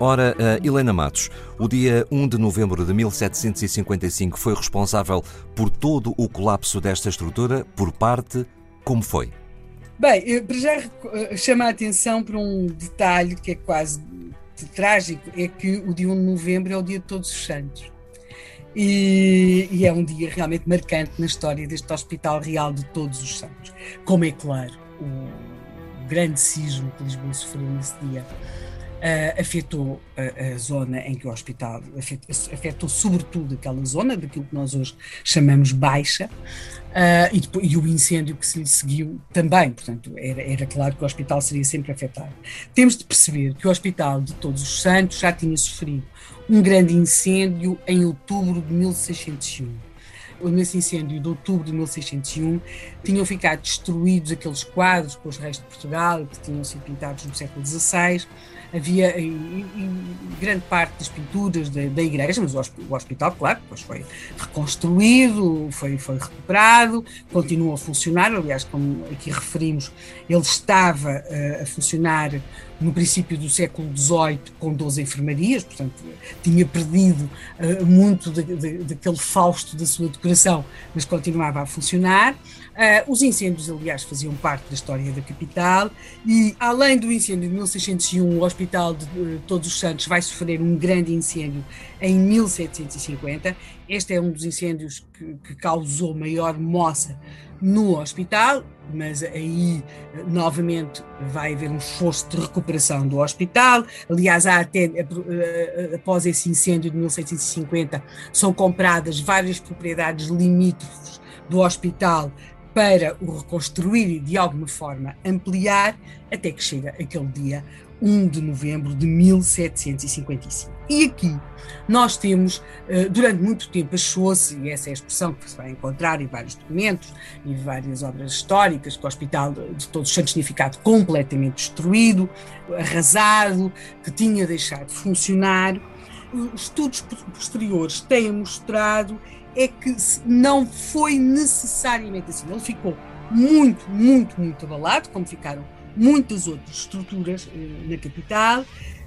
Ora, Helena Matos, o dia 1 de novembro de 1755 foi responsável por todo o colapso desta estrutura, por parte, como foi? Bem, para já eh, chama a atenção para um detalhe que é quase trágico, é que o dia 1 de novembro é o dia de Todos os Santos. E, e, é um dia realmente marcante na história deste Hospital Real de Todos os Santos. Como é claro, o grande sismo que Lisboa sofreu nesse dia uh, afetou a, a, zona em que o hospital afetou, afetou, sobretudo aquela zona daquilo que nós hoje chamamos baixa uh, e, depois, e, o incêndio que se lhe seguiu também, portanto era, era claro que o hospital seria sempre afetado. Temos de perceber que o hospital de Todos os Santos já tinha sofrido um grande incêndio em outubro de 1601 nesse incêndio de outubro de 1601, tinham ficado destruídos aqueles quadros com os reis de Portugal, que tinham sido pintados no século XVI, havia em, em grande parte das pinturas da, da igreja, mas o, hospital, claro, depois foi reconstruído, foi, foi recuperado, continua a funcionar. Aliás, como aqui referimos, ele estava uh, a funcionar no princípio do século XVIII com 12 enfermarias, portanto tinha perdido uh, muito daquele fausto da sua decoração, mas continuava a funcionar. Uh, os incêndios, aliás, faziam parte da história da capital e, além do incêndio de 1601, o Hospital de uh, Todos os Santos vai sofrer um grande incêndio em 1750. Este é um dos incêndios que, que causou maior moça no hospital, mas aí novamente vai haver um esforço de recuperação do hospital. Aliás, há até eh, após esse incêndio de 1750 são compradas várias propriedades limítrofes do hospital para o reconstruir e de alguma forma ampliar, até que chega aquele dia 1 de novembro de 1755. E aqui nós temos, eh, durante muito tempo, achou-se, e essa é a expressão que se vai encontrar em vários documentos e várias obras históricas, que o Hospital de Todos os Santos tinha ficado completamente destruído, arrasado, que tinha deixado de funcionar. Estudos posteriores têm mostrado é que não foi necessariamente assim. Ele ficou muito, muito, muito abalado, como ficaram muitas outras estruturas eh, na capital,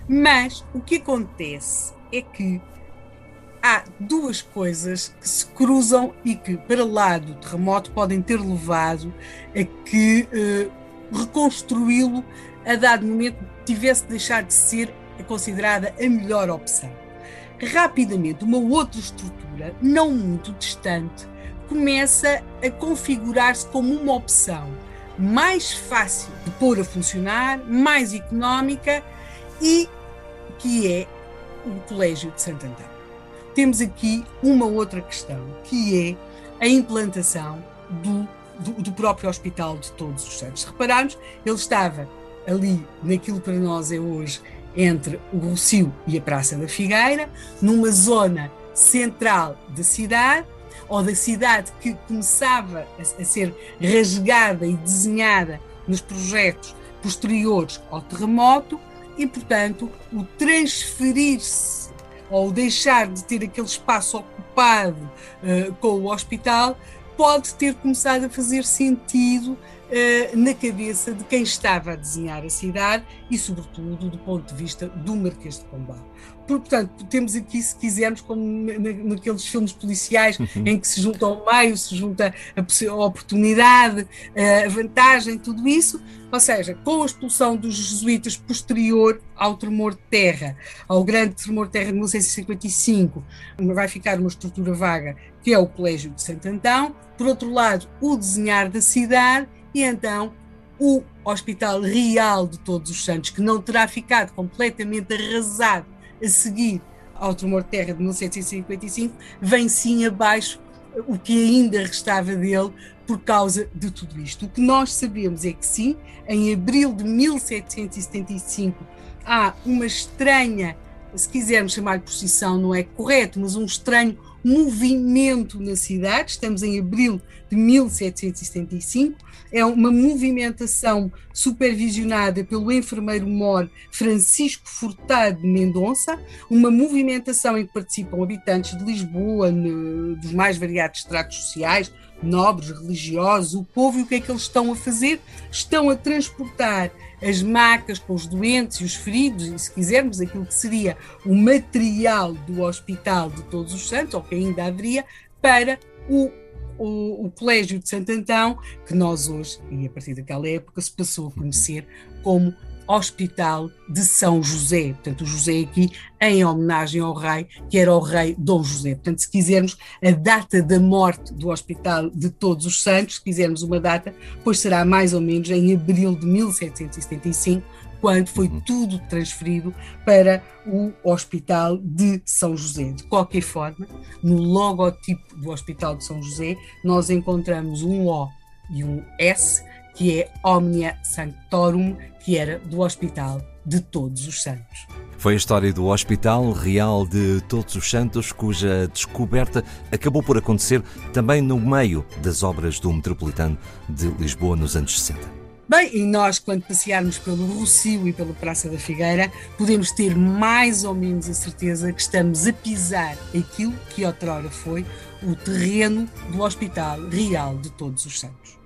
mas o que acontece é que há duas coisas que se cruzam e que, para lá do terremoto, podem ter levado a que eh, reconstruí-lo a dado momento tivesse deixado de ser considerada a melhor opção rapidamente uma outra estrutura, não muito distante, começa a configurar-se como uma opção mais fácil de pôr a funcionar, mais económica e que é o Colégio de Santo Antão. Temos aqui uma outra questão, que é a implantação do, do, do próprio Hospital de Todos os Santos. Repararmos, ele estava ali naquilo para nós é hoje entre o Rocio e a Praça da Figueira, numa zona central da cidade, ou da cidade que começava a, a ser rasgada e desenhada nos projetos posteriores ao terremoto, e, portanto, o transferir-se ou deixar de ter aquele espaço ocupado uh, com o hospital pode ter começado a fazer sentido uh, na cabeça de quem estava a desenhar a cidade e, sobretudo, do ponto de vista do Marquês de Pombal. Portanto, temos aqui, se quisermos, como naqueles filmes policiais uhum. em que se junta o meio, se junta a, a oportunidade, a vantagem, tudo isso, ou seja, com a expulsão dos jesuítas posterior ao tremor de terra, ao grande tremor de terra de 1655, vai ficar uma estrutura vaga que é o Colégio de Santo Antão, por outro lado, o desenhar da cidade e então o Hospital Real de Todos os Santos, que não terá ficado completamente arrasado a seguir ao tremor de terra de 1755, vem sim abaixo o que ainda restava dele por causa de tudo isto. O que nós sabemos é que sim, em abril de 1775 há uma estranha se quisermos chamar de procissão, não é correto, mas um estranho movimento na cidade. Estamos em abril de 1775. É uma movimentação supervisionada pelo enfermeiro-mor Francisco Furtado de Mendonça, uma movimentação em que participam habitantes de Lisboa, dos mais variados estratos sociais, nobres, religiosos, o povo, e o que é que eles estão a fazer? Estão a transportar as macas com os doentes e os feridos, e se quisermos, aquilo que seria o material do Hospital de Todos os Santos, ou que ainda haveria, para o, o, o Colégio de Santo Antão, que nós hoje, e a partir daquela época, se passou a conhecer como Hospital de São José. Portanto, o José aqui em homenagem ao rei, que era o rei Dom José. Portanto, se quisermos a data da morte do Hospital de Todos os Santos, se quisermos uma data, pois será mais ou menos em abril de 1775, quando foi uhum. tudo transferido para o Hospital de São José. De qualquer forma, no logotipo do Hospital de São José, nós encontramos um O e um S que é Omnia Sanctorum, que era do Hospital de Todos os Santos. Foi a história do Hospital Real de Todos os Santos, cuja descoberta acabou por acontecer também no meio das obras do Metropolitano de Lisboa nos anos 60. Bem, e nós, quando passearmos pelo Rocio e pela Praça da Figueira, podemos ter mais ou menos a certeza que estamos a pisar aquilo que outrora foi o terreno do Hospital Real de Todos os Santos.